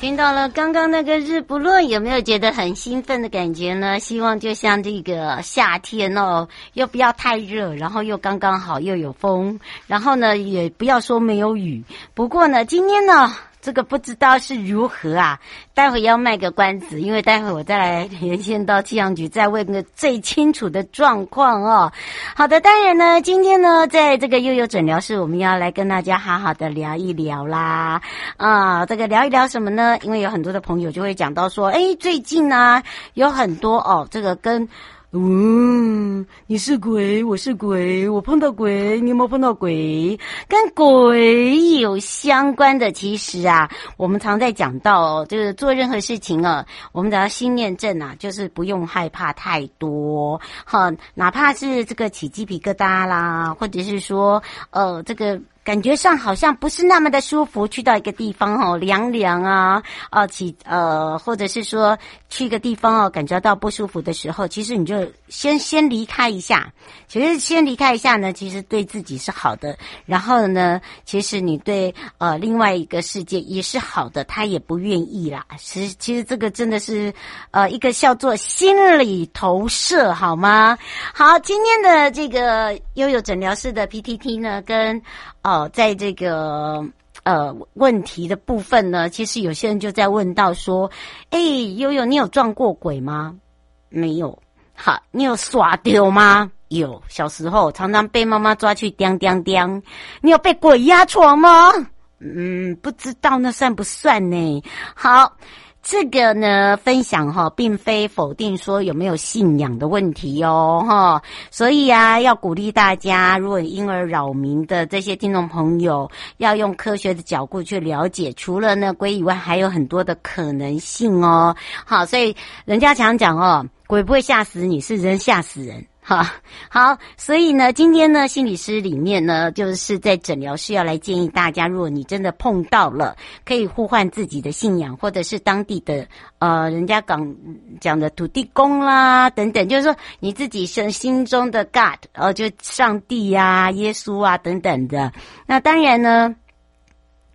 听到了刚刚那个日不落，有没有觉得很兴奋的感觉呢？希望就像这个夏天哦，又不要太热，然后又刚刚好又有风，然后呢也不要说没有雨。不过呢，今天呢。这个不知道是如何啊，待会要卖个关子，因为待会我再来连线到气象局，再问个最清楚的状况哦。好的，当然呢，今天呢，在这个悠悠诊疗室，我们要来跟大家好好的聊一聊啦。啊，这个聊一聊什么呢？因为有很多的朋友就会讲到说，哎，最近呢，有很多哦，这个跟。嗯，你是鬼，我是鬼，我碰到鬼，你有没有碰到鬼？跟鬼有相关的，其实啊，我们常在讲到，就是做任何事情啊，我们只要心念正啊，就是不用害怕太多，哈，哪怕是这个起鸡皮疙瘩啦，或者是说，呃，这个。感觉上好像不是那么的舒服，去到一个地方哦，凉凉啊，啊起呃，或者是说去一个地方哦，感觉到不舒服的时候，其实你就先先离开一下。其实先离开一下呢，其实对自己是好的。然后呢，其实你对呃另外一个世界也是好的，他也不愿意啦。其实其实这个真的是呃一个叫做心理投射，好吗？好，今天的这个悠悠诊疗室的 PTT 呢，跟。哦，在这个呃问题的部分呢，其实有些人就在问到说：“哎，悠悠，你有撞过鬼吗？没有。好，你有耍丢吗？有。小时候常常被妈妈抓去叮叮叮。你有被鬼压床吗？嗯，不知道那算不算呢？好。”这个呢，分享哈，并非否定说有没有信仰的问题哦，哈，所以啊，要鼓励大家，如果因而扰民的这些听众朋友，要用科学的角度去了解，除了呢鬼以外，还有很多的可能性哦。好，所以人家常讲哦，鬼不会吓死你，是人吓死人。好，好，所以呢，今天呢，心理师里面呢，就是在诊疗室要来建议大家，如果你真的碰到了，可以呼唤自己的信仰，或者是当地的呃，人家讲讲的土地公啦等等，就是说你自己心心中的 God，呃，就上帝啊、耶稣啊等等的。那当然呢。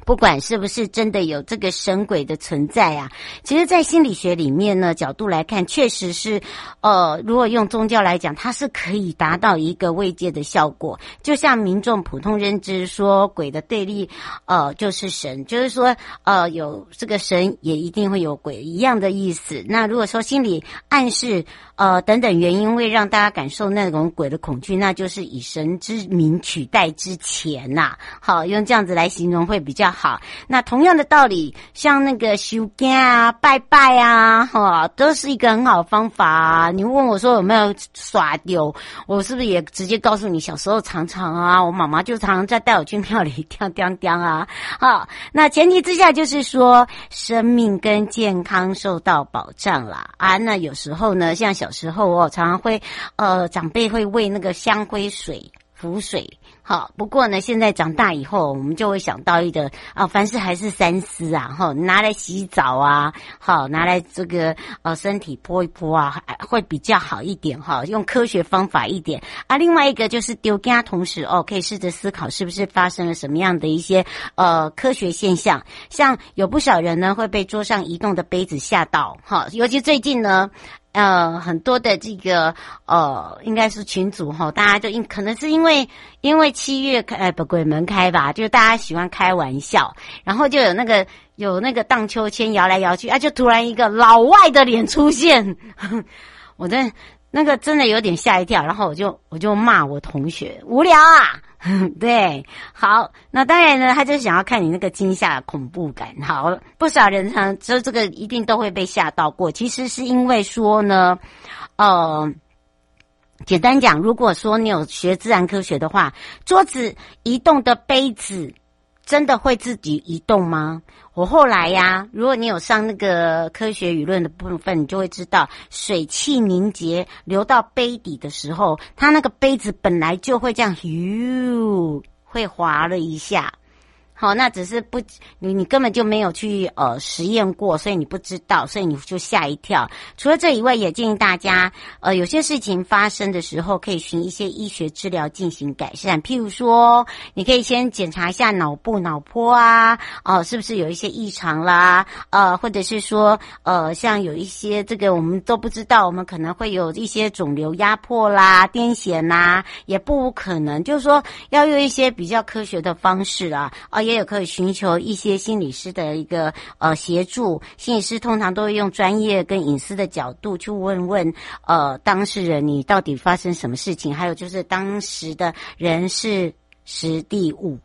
不管是不是真的有这个神鬼的存在啊，其实，在心理学里面呢，角度来看，确实是，呃，如果用宗教来讲，它是可以达到一个慰藉的效果。就像民众普通认知说，鬼的对立，呃，就是神，就是说，呃，有这个神也一定会有鬼一样的意思。那如果说心理暗示，呃，等等原因会让大家感受那种鬼的恐惧，那就是以神之名取代之前呐、好，用这样子来形容会比较。好，那同样的道理，像那个修经啊、拜拜啊，哈，都是一个很好的方法啊。你问我说有没有耍丢，我是不是也直接告诉你，小时候常常啊，我妈妈就常常在带我去庙里叮叮叮啊。好，那前提之下就是说，生命跟健康受到保障啦。啊。那有时候呢，像小时候哦，常常会呃，长辈会喂那个香灰水、符水。好，不过呢，现在长大以后，我们就会想到一个啊，凡事还是三思啊，哈，拿来洗澡啊，好，拿来这个呃身体泼一泼啊，会比较好一点哈，用科学方法一点啊。另外一个就是丢家，同时哦，可以试着思考是不是发生了什么样的一些呃科学现象，像有不少人呢会被桌上移动的杯子吓到，哈，尤其最近呢。呃，很多的这个呃，应该是群主哈，大家就因可能是因为因为七月开呃不鬼门开吧，就大家喜欢开玩笑，然后就有那个有那个荡秋千摇来摇去啊，就突然一个老外的脸出现，我真那个真的有点吓一跳，然后我就我就骂我同学无聊啊。对，好，那当然呢，他就想要看你那个惊吓恐怖感。好，不少人呢，就这个一定都会被吓到过。其实是因为说呢，呃，简单讲，如果说你有学自然科学的话，桌子移动的杯子。真的会自己移动吗？我后来呀，如果你有上那个科学舆论的部分，你就会知道，水汽凝结流到杯底的时候，它那个杯子本来就会这样，咻，会滑了一下。好，那只是不，你你根本就没有去呃实验过，所以你不知道，所以你就吓一跳。除了这以外，也建议大家，呃，有些事情发生的时候，可以寻一些医学治疗进行改善。譬如说，你可以先检查一下脑部脑波啊，哦、是不是有一些异常啦？呃，或者是说，呃，像有一些这个我们都不知道，我们可能会有一些肿瘤压迫啦、癫痫呐，也不可能。就是说，要用一些比较科学的方式啊，啊、也有可以寻求一些心理师的一个呃协助，心理师通常都会用专业跟隐私的角度去问问呃当事人，你到底发生什么事情，还有就是当时的人事时地物。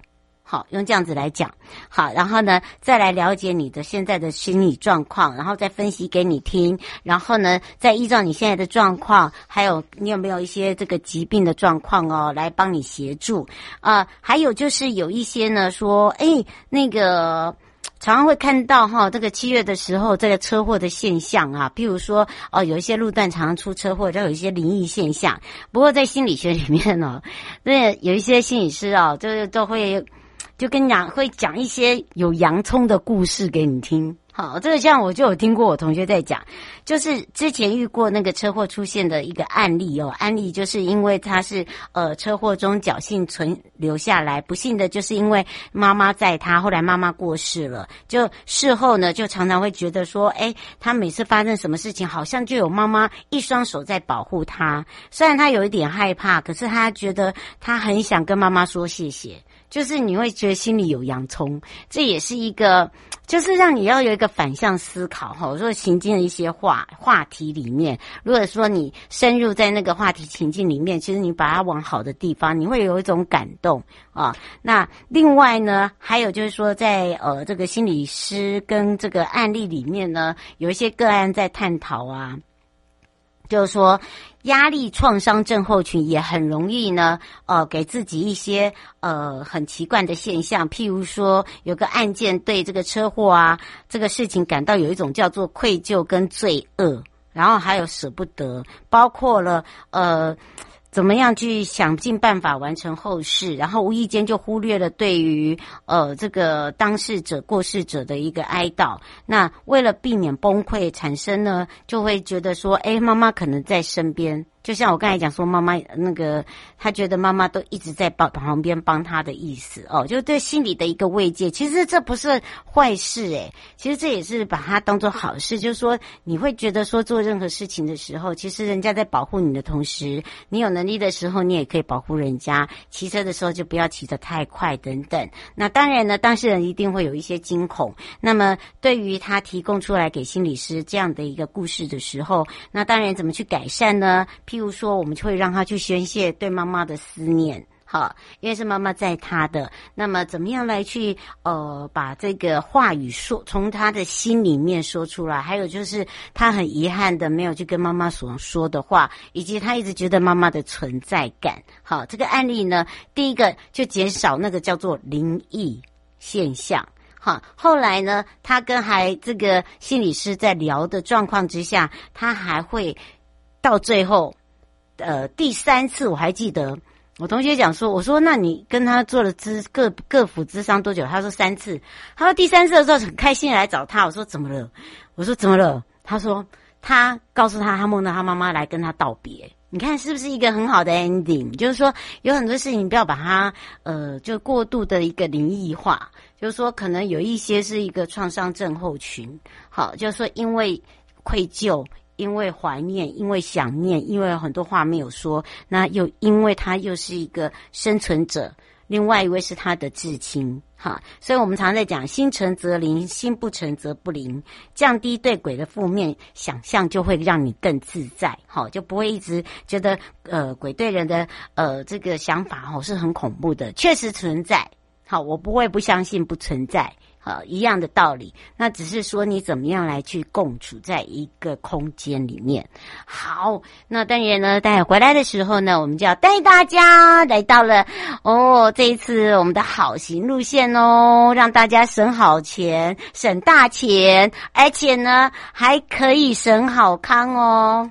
好，用这样子来讲，好，然后呢，再来了解你的现在的心理状况，然后再分析给你听，然后呢，再依照你现在的状况，还有你有没有一些这个疾病的状况哦，来帮你协助啊、呃。还有就是有一些呢说，哎，那个常常会看到哈，这个七月的时候这个车祸的现象啊，譬如说哦，有一些路段常常出车祸，就有一些灵异现象。不过在心理学里面呢，那有一些心理师啊，就都会。就跟你讲，会讲一些有洋葱的故事给你听。好，这个像我就有听过我同学在讲，就是之前遇过那个车祸出现的一个案例哦。案例就是因为他是呃车祸中侥幸存留下来，不幸的就是因为妈妈在他，后来妈妈过世了，就事后呢就常常会觉得说，哎，他每次发生什么事情，好像就有妈妈一双手在保护他。虽然他有一点害怕，可是他觉得他很想跟妈妈说谢谢。就是你会觉得心里有洋葱，这也是一个，就是让你要有一个反向思考哈。如果行经的一些话话题里面，如果说你深入在那个话题情境里面，其实你把它往好的地方，你会有一种感动啊。那另外呢，还有就是说在，在呃这个心理师跟这个案例里面呢，有一些个案在探讨啊，就是说。压力创伤症候群也很容易呢，呃，给自己一些呃很奇怪的现象，譬如说有个案件对这个车祸啊这个事情感到有一种叫做愧疚跟罪恶，然后还有舍不得，包括了呃。怎么样去想尽办法完成后事，然后无意间就忽略了对于呃这个当事者过世者的一个哀悼。那为了避免崩溃产生呢，就会觉得说，哎，妈妈可能在身边。就像我刚才讲说，妈妈那个，他觉得妈妈都一直在帮旁边帮他的意思哦，就对心理的一个慰藉。其实这不是坏事诶，其实这也是把它当做好事。就是说，你会觉得说做任何事情的时候，其实人家在保护你的同时，你有能力的时候，你也可以保护人家。骑车的时候就不要骑得太快等等。那当然呢，当事人一定会有一些惊恐。那么对于他提供出来给心理师这样的一个故事的时候，那当然怎么去改善呢？譬如说，我们就会让他去宣泄对妈妈的思念，好，因为是妈妈在他的。那么，怎么样来去呃把这个话语说从他的心里面说出来？还有就是他很遗憾的没有去跟妈妈所说的话，以及他一直觉得妈妈的存在感。好，这个案例呢，第一个就减少那个叫做灵异现象。好，后来呢，他跟还这个心理师在聊的状况之下，他还会到最后。呃，第三次我还记得，我同学讲说，我说那你跟他做了咨各各府咨商多久？他说三次。他说第三次的时候很开心来找他。我说怎么了？我说怎么了？他说他告诉他，他梦到他妈妈来跟他道别。你看是不是一个很好的 ending？就是说有很多事情不要把它呃就过度的一个灵异化。就是说可能有一些是一个创伤症候群。好，就是说因为愧疚。因为怀念，因为想念，因为有很多话没有说，那又因为他又是一个生存者，另外一位是他的至亲，哈，所以我们常常在讲心诚则灵，心不诚则不灵，降低对鬼的负面想象，就会让你更自在，好，就不会一直觉得呃鬼对人的呃这个想法哦是很恐怖的，确实存在，好，我不会不相信不存在。好，一样的道理，那只是说你怎么样来去共处在一个空间里面。好，那当然呢，待会回来的时候呢，我们就要带大家来到了哦，这一次我们的好行路线哦，让大家省好钱，省大钱，而且呢还可以省好康哦。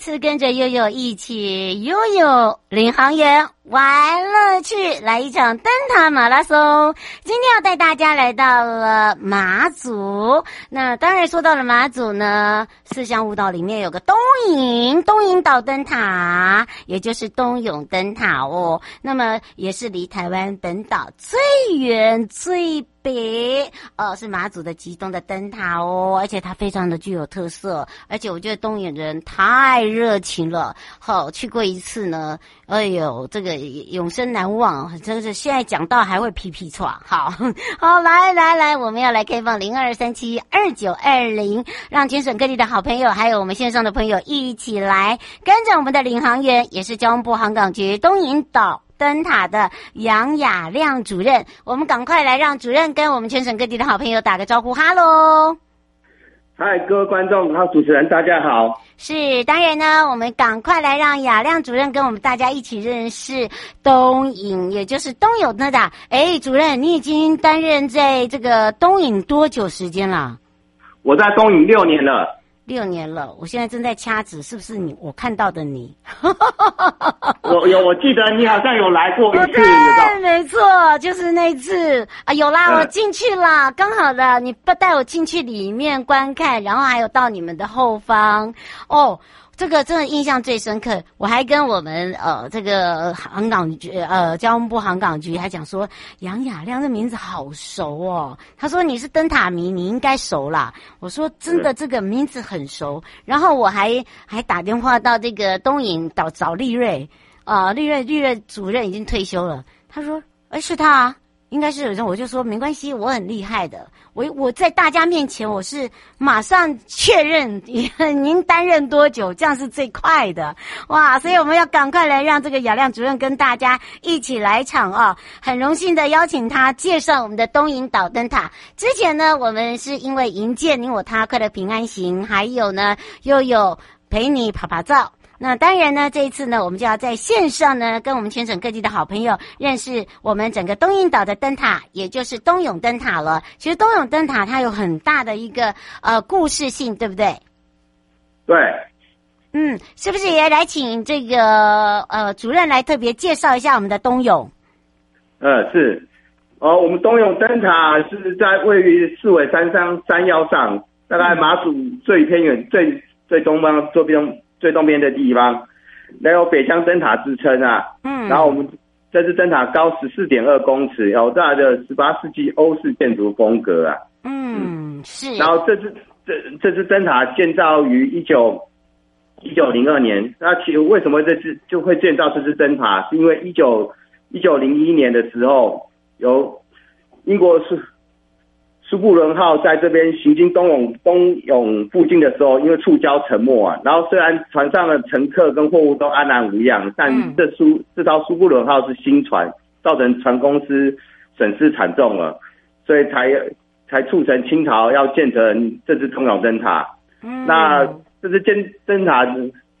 次跟着悠悠一起悠悠领航员。玩乐趣，来一场灯塔马拉松。今天要带大家来到了马祖。那当然说到了马祖呢，四乡五岛里面有个东引东引岛灯塔，也就是东涌灯塔哦。那么也是离台湾本岛最远最北，呃，是马祖的极东的灯塔哦。而且它非常的具有特色，而且我觉得东引人太热情了。好，去过一次呢，哎呦，这个。永生难忘，真是现在讲到还会皮皮剉。好 好，来来来，我们要来开放零二三七二九二零，让全省各地的好朋友，还有我们线上的朋友一起来跟着我们的领航员，也是交通部航港局东引岛灯塔的杨雅亮主任。我们赶快来让主任跟我们全省各地的好朋友打个招呼，哈喽。嗨，各位观众，还有主持人，大家好。是，当然呢，我们赶快来让雅亮主任跟我们大家一起认识东影，也就是东涌灯塔。哎，主任，你已经担任在这个东影多久时间了？我在东影六年了。六年了，我现在正在掐指，是不是你？我看到的你，我有，我记得你好像有来过一次，对，没错，就是那一次啊，有啦，我进去了，刚好的，你不带我进去里面观看，然后还有到你们的后方哦。这个真的印象最深刻，我还跟我们呃这个航港局呃交通部航港局还讲说，杨雅亮这名字好熟哦。他说你是灯塔迷，你应该熟啦。我说真的，这个名字很熟。然后我还还打电话到这个东引找找利瑞啊、呃，利瑞利瑞主任已经退休了。他说，哎，是他啊。应该是有人，我就说没关系，我很厉害的。我我在大家面前，我是马上确认 您担任多久，这样是最快的。哇，所以我们要赶快来让这个雅亮主任跟大家一起来场啊！很荣幸的邀请他介绍我们的东瀛岛灯塔。之前呢，我们是因为迎接你我他快乐平安行，还有呢又有陪你趴趴走。那当然呢，这一次呢，我们就要在线上呢，跟我们全省各地的好朋友认识我们整个东引岛的灯塔，也就是东涌灯塔了。其实东涌灯塔它有很大的一个呃故事性，对不对？对。嗯，是不是也来请这个呃主任来特别介绍一下我们的东涌？呃，是。哦，我们东涌灯塔是在位于四尾山上山腰上，大概马祖最偏远、最最东方这边。最东边的地方，那有北疆灯塔之称啊。嗯。然后我们这支灯塔高十四点二公尺，有大的十八世纪欧式建筑风格啊。嗯，是。然后这支这这支灯塔建造于一九一九零二年。那其实为什么这支就会建造这支灯塔？是因为一九一九零一年的时候，由英国是。苏布伦号在这边行经东涌东涌附近的时候，因为触礁沉没啊，然后虽然船上的乘客跟货物都安然无恙，但这苏、嗯、这艘苏布伦号是新船，造成船公司损失惨重了，所以才才促成清朝要建成这支通涌灯塔。嗯，那这支建灯塔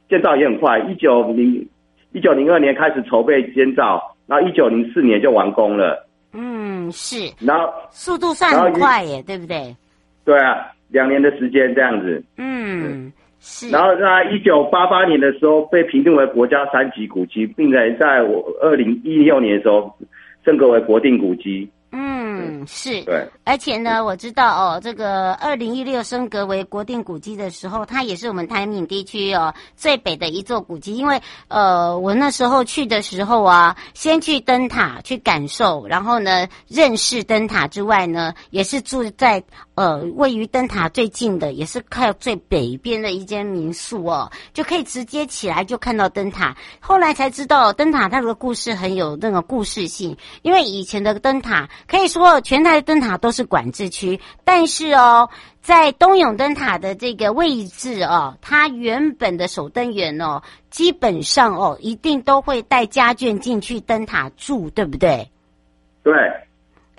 建造也很快，一九零一九零二年开始筹备建造，然后一九零四年就完工了。嗯，是，然后速度算很快耶，对不对？对啊，两年的时间这样子。嗯，是。然后在一九八八年的时候被评定为国家三级古迹，并且在我二零一六年的时候升格为国定古迹。嗯，是对，而且呢，我知道哦，这个二零一六升格为国定古迹的时候，它也是我们台闽地区哦最北的一座古迹。因为呃，我那时候去的时候啊，先去灯塔去感受，然后呢认识灯塔之外呢，也是住在呃位于灯塔最近的，也是靠最北边的一间民宿哦，就可以直接起来就看到灯塔。后来才知道灯塔它的故事很有那个故事性，因为以前的灯塔。可以说，全台的灯塔都是管制区，但是哦，在东涌灯塔的这个位置哦，它原本的守灯员哦，基本上哦，一定都会带家眷进去灯塔住，对不对？对。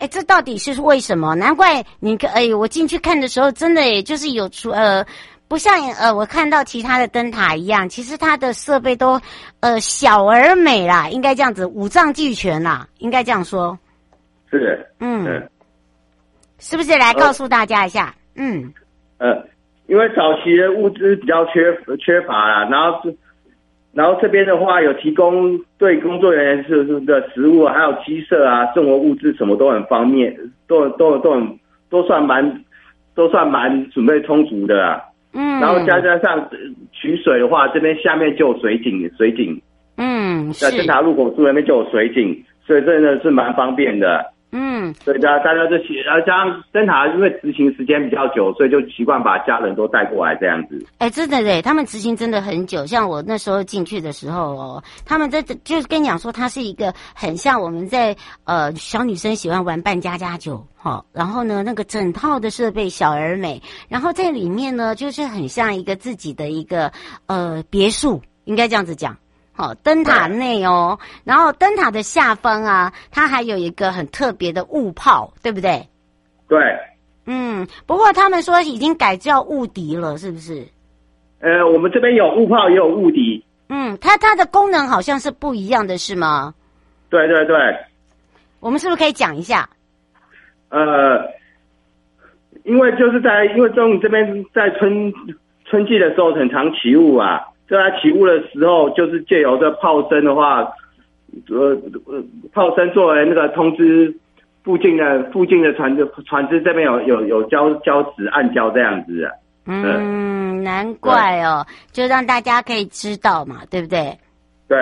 哎，这到底是为什么？难怪你看，哎，我进去看的时候，真的也就是有出呃，不像呃，我看到其他的灯塔一样，其实它的设备都呃小而美啦，应该这样子，五脏俱全啦，应该这样说。是的，嗯，嗯，是不是来告诉大家一下？呃、嗯，呃，因为早期的物资比较缺缺乏啦，然后是。然后这边的话有提供对工作人员是的食物，还有鸡舍啊，生活物资什么都很方便，都都都很都算蛮都算蛮准备充足的啦。嗯。然后加加上取水的话，这边下面就有水井，水井。嗯。在侦查入口处那边就有水井，所以真的是蛮方便的。嗯，对的大家大家就习，然后加上灯塔因为执行时间比较久，所以就习惯把家人都带过来这样子。哎、欸，真的嘞，他们执行真的很久。像我那时候进去的时候哦，他们在就是跟你讲说，它是一个很像我们在呃小女生喜欢玩扮家家酒好，然后呢那个整套的设备小而美，然后在里面呢就是很像一个自己的一个呃别墅，应该这样子讲。好，灯塔内哦，然后灯塔的下方啊，它还有一个很特别的雾炮，对不对？对。嗯，不过他们说已经改叫雾笛了，是不是？呃，我们这边有雾炮，也有雾笛。嗯，它它的功能好像是不一样的，是吗？对对对。我们是不是可以讲一下？呃，因为就是在因为中午这边在春春季的时候很常起雾啊。在它起雾的时候，就是借由这炮声的话，呃呃，炮声作为那个通知附近的附近的船船只这边有有有礁礁石暗礁这样子啊。嗯，嗯难怪哦，就让大家可以知道嘛，对不对？对。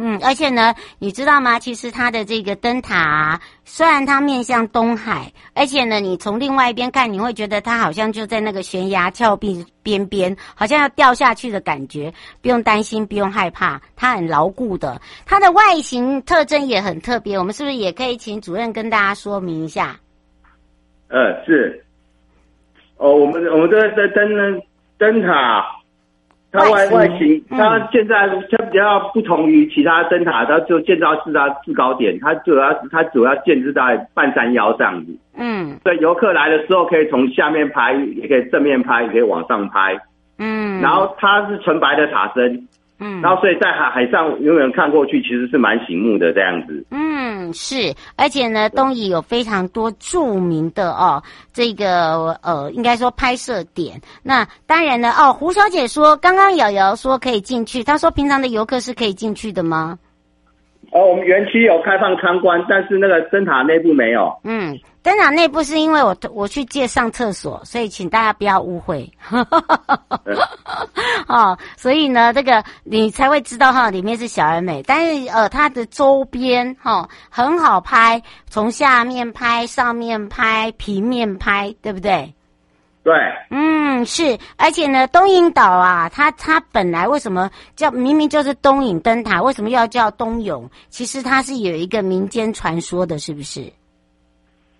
嗯，而且呢，你知道吗？其实它的这个灯塔，虽然它面向东海，而且呢，你从另外一边看，你会觉得它好像就在那个悬崖峭壁边边，好像要掉下去的感觉。不用担心，不用害怕，它很牢固的。它的外形特征也很特别，我们是不是也可以请主任跟大家说明一下？呃，是。哦，我们我们这个灯灯灯塔。它外外形，它现在它比较不同于其他灯塔，它就建造是它制高点，它主要它主要建制在半山腰这样子。嗯，所以游客来的时候可以从下面拍，也可以正面拍，也可以往上拍。嗯，然后它是纯白的塔身。嗯，然后所以在海海上远远看过去，其实是蛮醒目的这样子。嗯，是，而且呢，东屿有非常多著名的哦，这个呃，应该说拍摄点。那当然呢，哦，胡小姐说，刚刚瑶瑶说可以进去，她说平常的游客是可以进去的吗？哦，我们园区有开放参观，但是那个灯塔内部没有。嗯，灯塔内部是因为我我去借上厕所，所以请大家不要误会。哦，所以呢，这个你才会知道哈，里面是小而美，但是呃，它的周边哈很好拍，从下面拍、上面拍、平面拍，对不对？对，嗯，是，而且呢，东引岛啊，它它本来为什么叫明明就是东引灯塔，为什么要叫东涌？其实它是有一个民间传说的，是不是？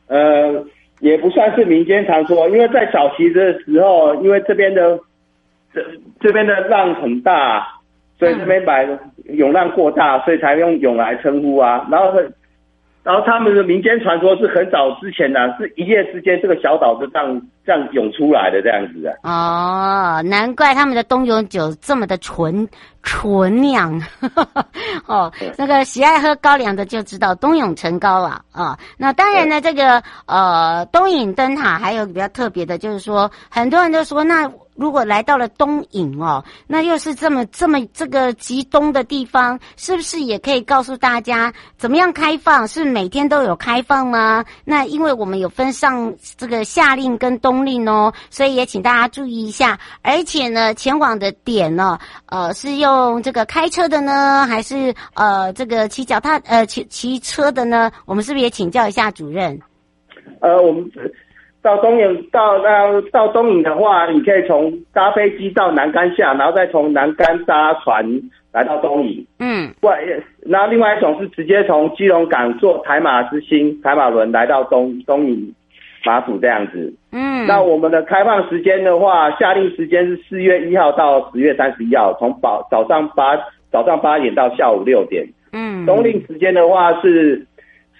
呃，也不算是民间传说，因为在早期的时候，因为这边的这这边的浪很大，所以这边把涌浪过大，所以才用涌来称呼啊，然后。然后他们的民间传说是很早之前的，是一夜之间这个小岛就这样这样涌出来的这样子的。哦，难怪他们的冬泳酒这么的纯纯酿。哦，那个喜爱喝高粱的就知道冬泳陈高了啊、哦。那当然呢，这个呃东引灯塔还有比较特别的，就是说很多人都说那。如果来到了东引哦，那又是这么这么这个极东的地方，是不是也可以告诉大家怎么样开放？是每天都有开放吗？那因为我们有分上这个夏令跟冬令哦，所以也请大家注意一下。而且呢，前往的点呢，呃，是用这个开车的呢，还是呃这个骑脚踏呃骑骑车的呢？我们是不是也请教一下主任？呃，我们。到东营到到到东营的话，你可以从搭飞机到南竿下，然后再从南竿搭船来到东营。嗯，外，然后另外一种是直接从基隆港坐台马之星台马轮来到东东营马祖这样子。嗯，那我们的开放时间的话，夏令时间是四月一号到十月三十一号，从早早上八早上八点到下午六点。嗯，冬令时间的话是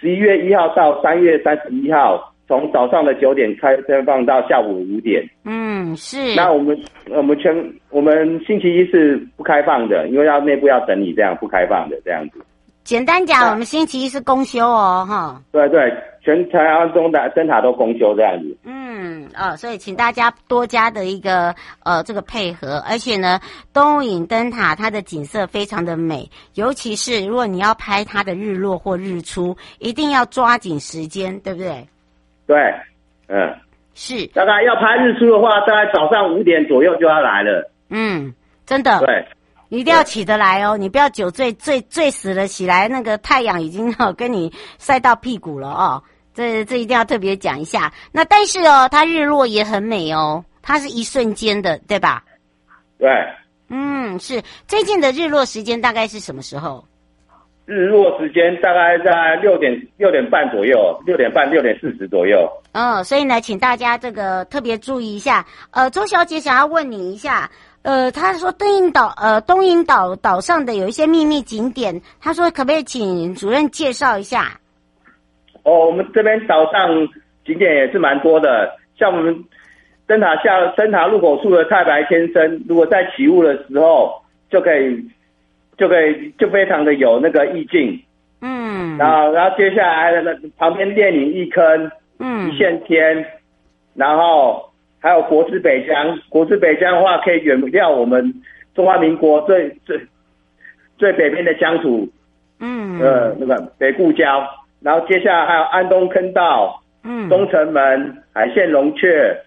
十一月一号到三月三十一号，从早上的九点开开放到下午五点。嗯，是。那我们我们全我们星期一是不开放的，因为要内部要整理，这样不开放的这样子。简单讲，我们星期一是公休哦，哈。对对，全台湾中的灯塔都公休这样子。嗯，哦，所以请大家多加的一个呃这个配合，而且呢，东引灯塔它的景色非常的美，尤其是如果你要拍它的日落或日出，一定要抓紧时间，对不对？对，嗯，是。大概要拍日出的话，大概早上五点左右就要来了。嗯，真的。对。你一定要起得来哦，你不要酒醉醉醉死了起来，那个太阳已经 哦跟你晒到屁股了哦。这这一定要特别讲一下。那但是哦，它日落也很美哦，它是一瞬间的，对吧？对。嗯，是。最近的日落时间大概是什么时候？日落时间大概在六点六点半左右，六点半六点四十左右。嗯，所以呢，请大家这个特别注意一下。呃，周小姐想要问你一下。呃，她说东引岛，呃，东引岛岛上的有一些秘密景点，她说可不可以请主任介绍一下？哦，我们这边岛上景点也是蛮多的，像我们灯塔下灯塔入口处的太白先生，如果在起雾的时候，就可以就可以就非常的有那个意境。嗯，然后然后接下来的那旁边电影一坑，嗯，一线天，然后。还有国之北疆，国之北疆的话，可以远眺我们中华民国最最最北边的疆土，嗯，呃，那个北固礁，然后接下来还有安东坑道，嗯，东城门、海线龙雀，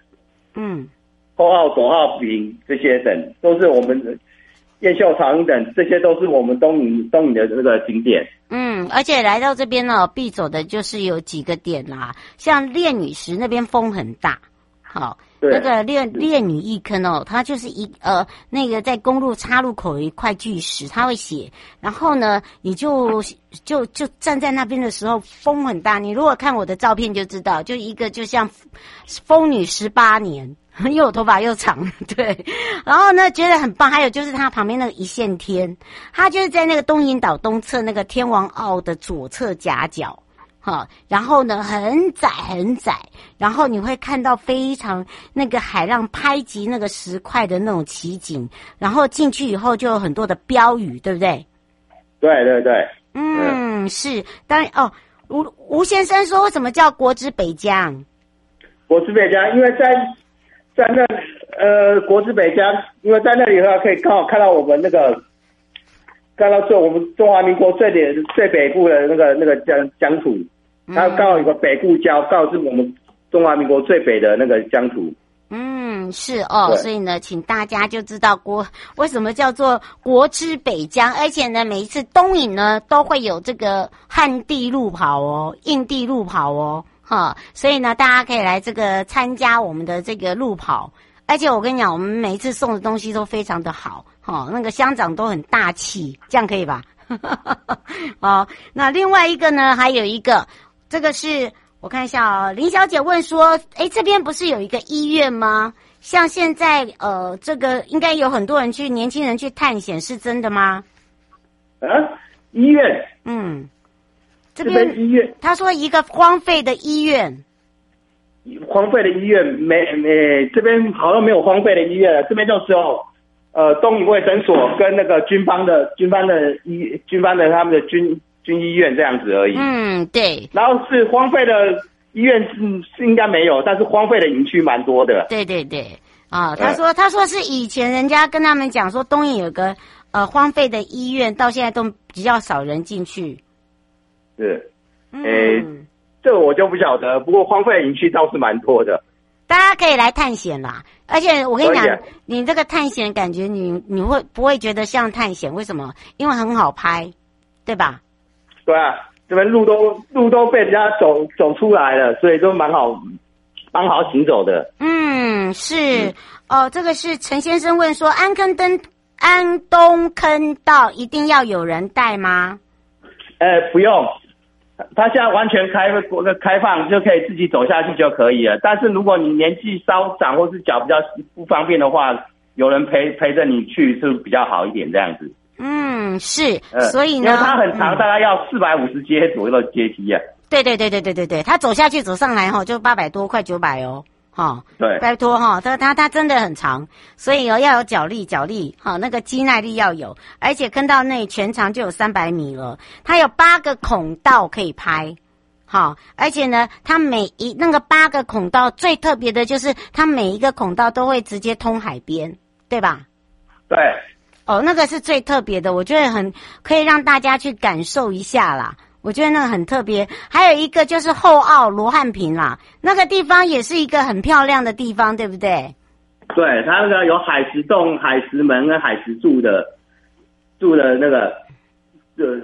嗯，后号左号坪这些等，都是我们雁秀场等，这些都是我们东营东营的那个景点。嗯，而且来到这边呢，必走的就是有几个点啦，像炼女石那边风很大，好。那个炼炼女一坑哦，它就是一呃那个在公路岔路口一块巨石，它会写，然后呢，你就就就站在那边的时候，风很大。你如果看我的照片就知道，就一个就像风女十八年，又有头发又长，对。然后呢，觉得很棒。还有就是它旁边那个一线天，它就是在那个东引岛东侧那个天王澳的左侧夹角。好，然后呢，很窄很窄，然后你会看到非常那个海浪拍击那个石块的那种奇景，然后进去以后就有很多的标语，对不对？对对对，嗯，是。当然哦，吴吴先生说，为什么叫国之北疆？国之北疆，因为在在那呃，国之北疆，因为在那里的话，可以刚好看到我们那个。看到最我们中华民国最北最北部的那个那个疆疆土，它刚好有个北固礁，刚好是我们中华民国最北的那个疆土。嗯，是哦，所以呢，请大家就知道国为什么叫做国之北疆，而且呢，每一次东引呢都会有这个旱地路跑哦，印地路跑哦，哈，所以呢，大家可以来这个参加我们的这个路跑，而且我跟你讲，我们每一次送的东西都非常的好。哦，那个乡长都很大气，这样可以吧？哦，那另外一个呢，还有一个，这个是我看一下啊、哦，林小姐问说，哎，这边不是有一个医院吗？像现在呃，这个应该有很多人去，年轻人去探险，是真的吗？啊，医院？嗯，这边，医院，他说一个荒废的医院，荒废的医院没没，这边好像没有荒废的医院了，这边就只有。呃，东影卫生所跟那个军方的军方的医军方的他们的军军医院这样子而已。嗯，对。然后是荒废的医院是是应该没有，但是荒废的营区蛮多的。对对对，啊，他说、嗯、他说是以前人家跟他们讲说东影有个呃荒废的医院，到现在都比较少人进去。是，嗯，这我就不晓得，不过荒废的营区倒是蛮多的。大家可以来探险啦，而且我跟你讲，你这个探险感觉你你会不会觉得像探险？为什么？因为很好拍，对吧？对啊，这边路都路都被人家走走出来了，所以都蛮好，蛮好行走的。嗯，是、嗯、哦。这个是陈先生问说，安坑登安东坑道一定要有人带吗？呃，不用。他现在完全开开放，就可以自己走下去就可以了。但是如果你年纪稍长或是脚比较不方便的话，有人陪陪着你去是比较好一点这样子。嗯，是，所以呢，因为它很长，嗯、大概要四百五十阶左右的阶梯啊。对对对对对对对，他走下去走上来哈，就八百多快九百哦，哈，对，拜托哈，它它它真的很长，所以哦要有脚力脚力，好那个肌耐力要有，而且坑道内全长就有三百米了，它有八个孔道可以拍，好，而且呢，它每一那个八个孔道最特别的就是它每一个孔道都会直接通海边，对吧？对。哦，那个是最特别的，我觉得很可以让大家去感受一下啦。我觉得那个很特别。还有一个就是后澳罗汉坪啦，那个地方也是一个很漂亮的地方，对不对？对，它那个有海石洞、海石门跟海石柱的住的那个的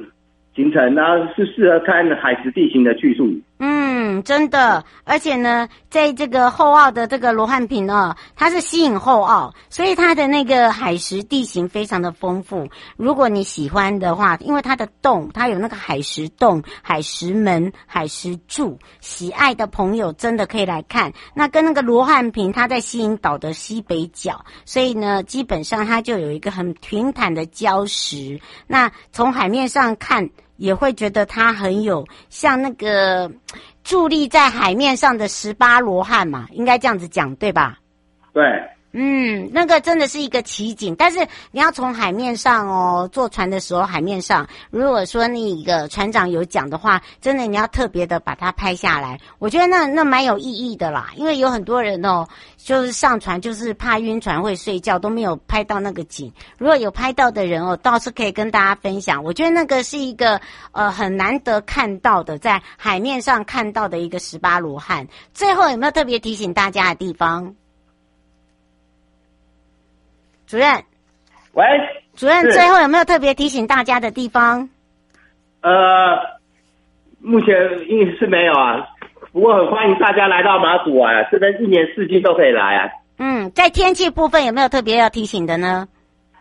行程，然后是适合看海石地形的去处。嗯，真的，而且呢，在这个后澳的这个罗汉坪哦，它是吸引后澳，所以它的那个海蚀地形非常的丰富。如果你喜欢的话，因为它的洞，它有那个海蚀洞、海蚀门、海蚀柱，喜爱的朋友真的可以来看。那跟那个罗汉坪，它在西引岛的西北角，所以呢，基本上它就有一个很平坦的礁石。那从海面上看。也会觉得它很有像那个 伫立在海面上的十八罗汉嘛，应该这样子讲对吧？对。嗯，那个真的是一个奇景，但是你要从海面上哦，坐船的时候海面上，如果说那个船长有讲的话，真的你要特别的把它拍下来，我觉得那那蛮有意义的啦，因为有很多人哦，就是上船就是怕晕船会睡觉，都没有拍到那个景。如果有拍到的人哦，倒是可以跟大家分享。我觉得那个是一个呃很难得看到的，在海面上看到的一个十八罗汉。最后有没有特别提醒大家的地方？主任，喂，主任，最后有没有特别提醒大家的地方？呃，目前应该是没有啊，不过很欢迎大家来到马祖啊，这边一年四季都可以来啊。嗯，在天气部分有没有特别要提醒的呢？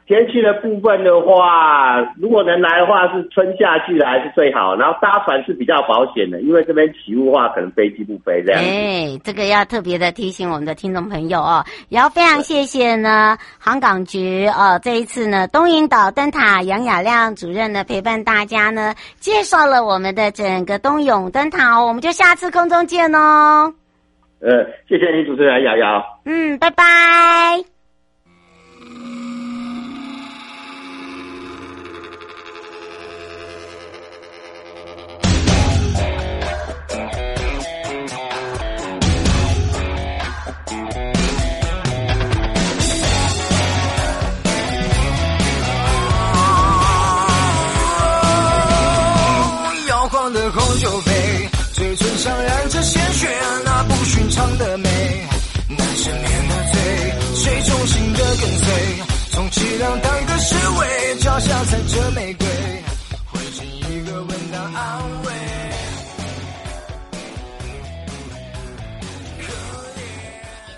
天气的部分的话，如果能来的话，是春夏季来是最好。然后搭船是比较保险的，因为这边起雾的话，可能飞机不飞这样。哎，这个要特别的提醒我们的听众朋友哦。也要非常谢谢呢，航港局哦，这一次呢，东引岛灯塔杨雅亮主任呢陪伴大家呢，介绍了我们的整个东涌灯塔哦。我们就下次空中见哦。呃，谢谢你主持人瑶瑶。嗯，拜拜。让当个侍卫，脚下踩着玫瑰。